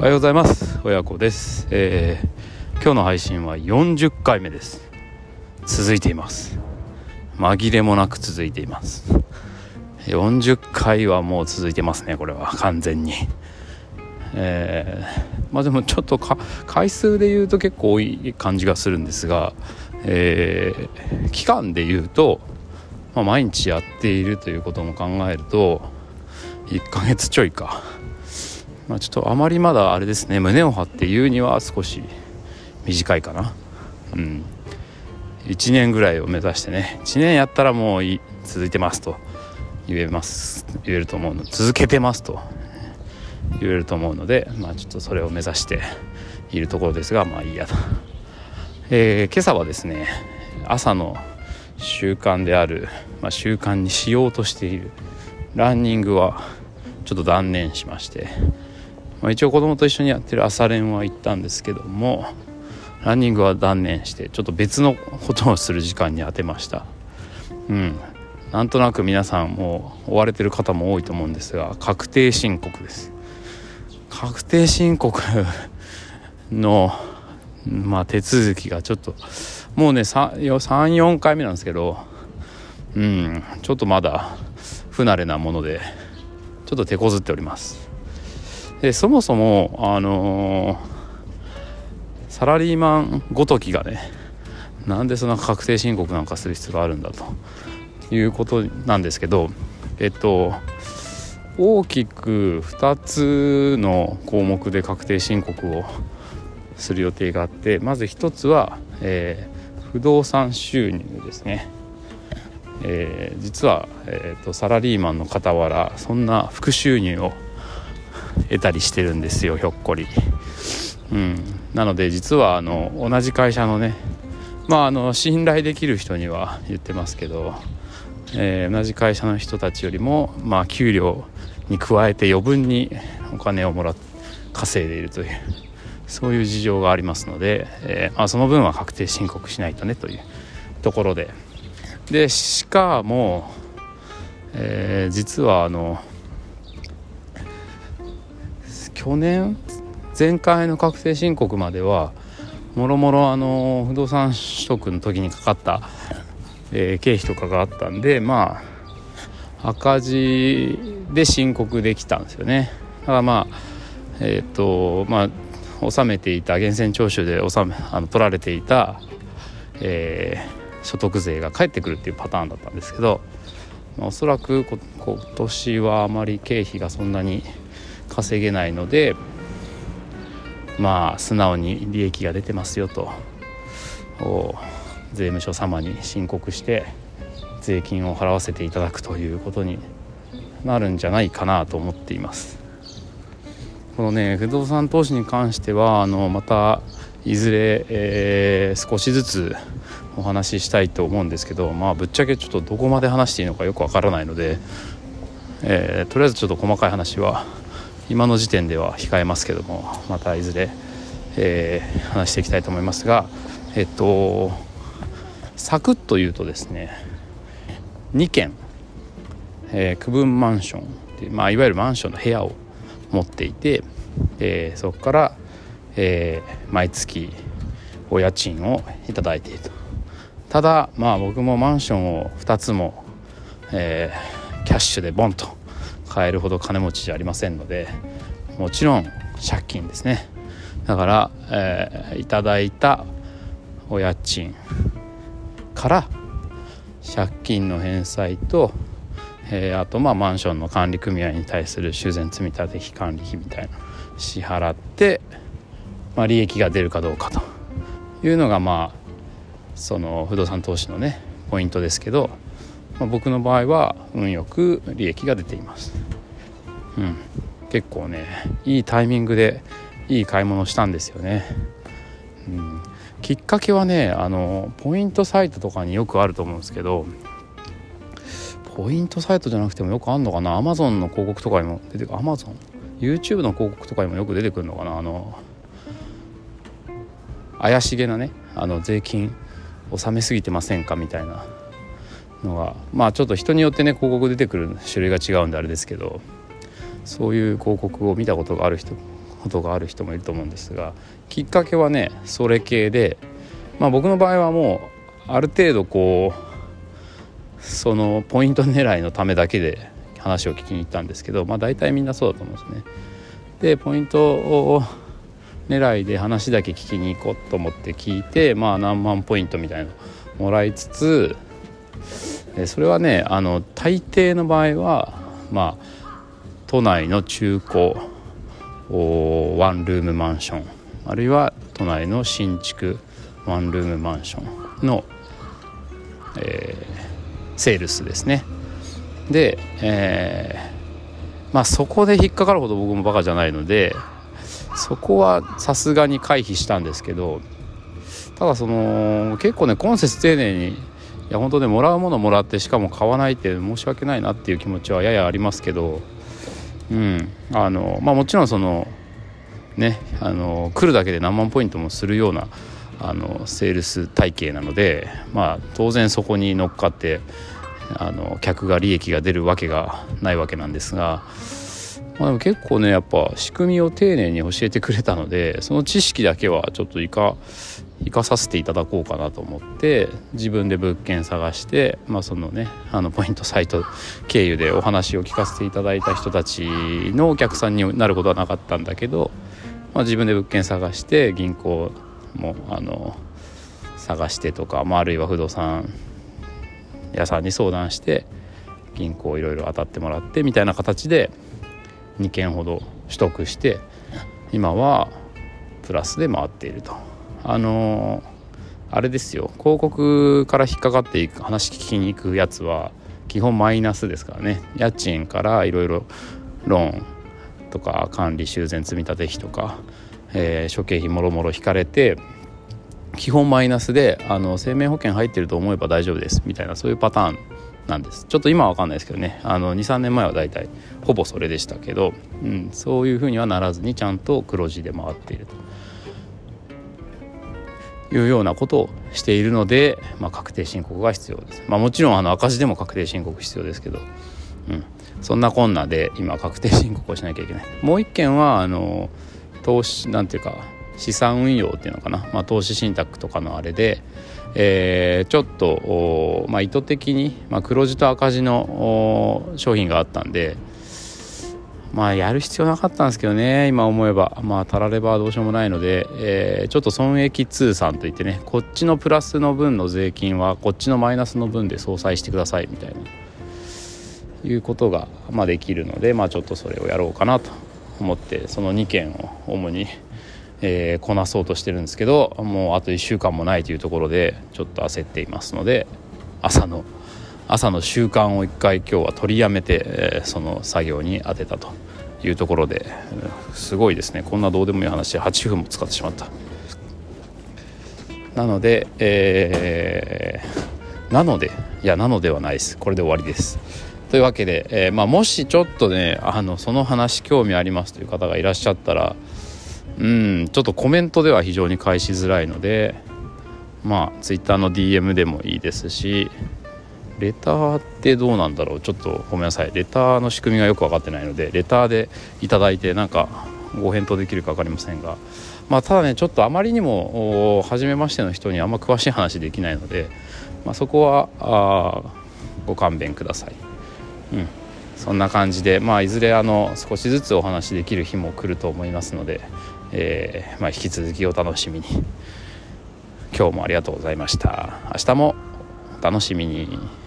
おはようございます。親子です、えー、今日の配信は40回目です。続いています。紛れもなく続いています。40回はもう続いてますねこれは。完全に。えー、まあでもちょっと回数で言うと結構多い感じがするんですが、えー、期間で言うと、まあ、毎日やっているということも考えると1ヶ月ちょいか。まあ、ちょっとあまりまだあれですね胸を張って言うには少し短いかな。うん。1年ぐらいを目指してね。1年やったらもう続いてますと。言えます。言えると思うの。続けてますと。言えると思うのでまあちょっとそれを目指しているところですがまあいいやと、えー、今朝はですね朝の習慣である、まあ、習慣にしようとしているランニングはちょっと断念しましてまあ、一応子供と一緒にやってる朝練は行ったんですけどもランニングは断念してちょっと別のことをする時間に当てました。うん。なんとなく皆さんもう追われてる方も多いと思うんですが確定申告です。確定申告 のまあ手続きがちょっともうね34回目なんですけどうん。ちょっとまだ不慣れなものでちょっと手こずっております。でそもそもあのー、サラリーマンごときがねなんでそんな確定申告なんかする必要があるんだということなんですけどえっと大きく2つの項目で確定申告をする予定があってまず1つは、えー、不動産収入ですね、えー、実は、えーと、とサラリーマンの傍らそんな副収入を得たりしてるんですよひょっこり。うん、なので実はあの同じ会社のねまああの信頼できる人には言ってますけど、えー、同じ会社の人たちよりもまあ給料に加えて余分にお金をもら稼いでいるというそういう事情がありますので、えー、あ、その分は確定申告しないとねというところででしかも、えー、実はあの去年前回の確定申告まではもろもろあの不動産取得の時にかかった、えー、経費とかがあったんでまあ赤字で申告できたんですよね。だからまあえっ、とまあ納めていた源泉徴収で納めあの取られていた、えー、所得税が返ってくるっていうパターンだったんですけど、まあ、おそらく今年はあまり経費がそんなに稼げないのでまあ素直に利益が出てますよと。税務署様に申告して税金を払わせていただくということになるんじゃないかなと思っています。このね不動産投資に関してはあのまたいずれ、えー、少しずつお話ししたいと思うんですけどまあぶっちゃけちょっとどこまで話していいのかよくわからないので、えー、とりあえずちょっと細かい話は今の時点では控えますけどもまたいずれ、えー、話していきたいと思いますがえっとサクッと言うとですね2軒、えー、区分マンションい、まあ、いわゆるマンションの部屋を持っていて、えー、そこから、えー、毎月お家賃を頂いていると。ただまあ僕もマンションを2つも、えー、キャッシュでボンと買えるほど金持ちじゃありませんのでもちろん借金ですね。だから、えー、いただいたお家賃から借金の返済と、えー、あとまあマンションの管理組合に対する修繕積立費管理費みたいな支払って、まあ、利益が出るかどうかというのがまあその不動産投資のねポイントですけどまあ、僕の場合は運よく利益が出ています、うん、結構ねいいタイミングでいい買い物したんですよね、うん、きっかけはねあのポイントサイトとかによくあると思うんですけどポイントサイトじゃなくてもよくあんのかな？Amazon の広告とかにも出てくる。Amazon YouTube の広告とかにもよく出てくるのかな？あの怪しげなねあの税金納めすぎてませんか？みたいな。のがまあちょっと人によってね広告出てくる種類が違うんであれですけどそういう広告を見たことがある人ことがある人もいると思うんですがきっかけはねそれ系で、まあ、僕の場合はもうある程度こうそのポイント狙いのためだけで話を聞きに行ったんですけど、まあ、大体みんなそうだと思うんですね。でポイントを狙いで話だけ聞きに行こうと思って聞いて、まあ、何万ポイントみたいなのもらいつつそれはねあの大抵の場合はまあ都内の中古ワンルームマンションあるいは都内の新築ワンルームマンションの、えー、セールスですね。で、えー、まあそこで引っかかるほど僕もバカじゃないのでそこはさすがに回避したんですけどただその結構ね今節丁寧にいや本当ねもらうものもらってしかも買わないって申し訳ないなっていう気持ちはややありますけどうん。あのまあもちろんそのねあの来るだけで何万ポイントもするようなあのセールス体系なのでまあ当然そこに乗っかってあの客が利益が出るわけがないわけなんですがまあ、でも結構ねやっぱ仕組みを丁寧に教えてくれたのでその知識だけはちょっと生か生かさせていただこうかなと思って自分で物件探して、まあ、そのねあのポイントサイト経由でお話を聞かせていただいた人たちのお客さんになることはなかったんだけど、まあ、自分で物件探して銀行もあの探してとか、まあ、あるいは不動産屋さんに相談して銀行いろいろ当たってもらってみたいな形で2件ほど取得して今はプラスで回っていると。あのあれですよ。広告から引っかかっていく話聞きに行くやつは基本マイナスですからね。家賃からいろいろローンとか管理修繕積立費とか、えー、諸経費もろもろ引かれて基本マイナスであの生命保険入ってると思えば大丈夫です。みたいなそういうパターンなんです。ちょっと今は分かんないですけどね。23年前は大体ほぼそれでしたけど、うん、そういうふうにはならずにちゃんと黒字で回っていると。いうようなことをしているので、まあ、確定申告が必要です、まあ、もちろんあの赤字でも確定申告必要ですけど、うん、そんなこんなで今確定申告をしなきゃいけない。もう一件はあの投資なんていうか資産運用っていうのかな、まあ、投資信託とかのあれでえー、ちょっと、まあ、意図的に、まあ、黒字と赤字の商品があったんでまあやる必要なかったんですけどね今思えば。まあたらればどうしようもないので、えー、ちょっと損益通算といってねこっちのプラスの分の税金はこっちのマイナスの分で相殺してくださいみたいないうことが、まあ、できるのでまあちょっとそれをやろうかなと思ってその2件を主にえー、こなそうとしてるんですけどもうあと1週間もないというところでちょっと焦っていますので朝の朝の習慣を1回今日は取りやめて、えー、その作業に当てたというところで、すごいですね。こんなどうでもいい話で8分も使ってしまった。なので、えー、なのでいやなのではないです。これで終わりです。というわけで、えー、まあ、もしちょっとねあのその話興味ありますという方がいらっしゃったらうんちょっとコメントでは非常に返しづらいのでまあ Twitter の DM でもいいですしレターってどうなんだろうちょっとごめんなさいレターの仕組みがよく分かってないのでレターでいただいてなんかご返答できるか分かりませんがまあただねちょっとあまりにも初めましての人にあんま詳しい話できないので、まあ、そこはあご勘弁ください。うんそんな感じで、まあ、いずれあの少しずつお話できる日も来ると思いますので、えー、まあ、引き続きお楽しみに。今日もありがとうございました。明日もお楽しみに。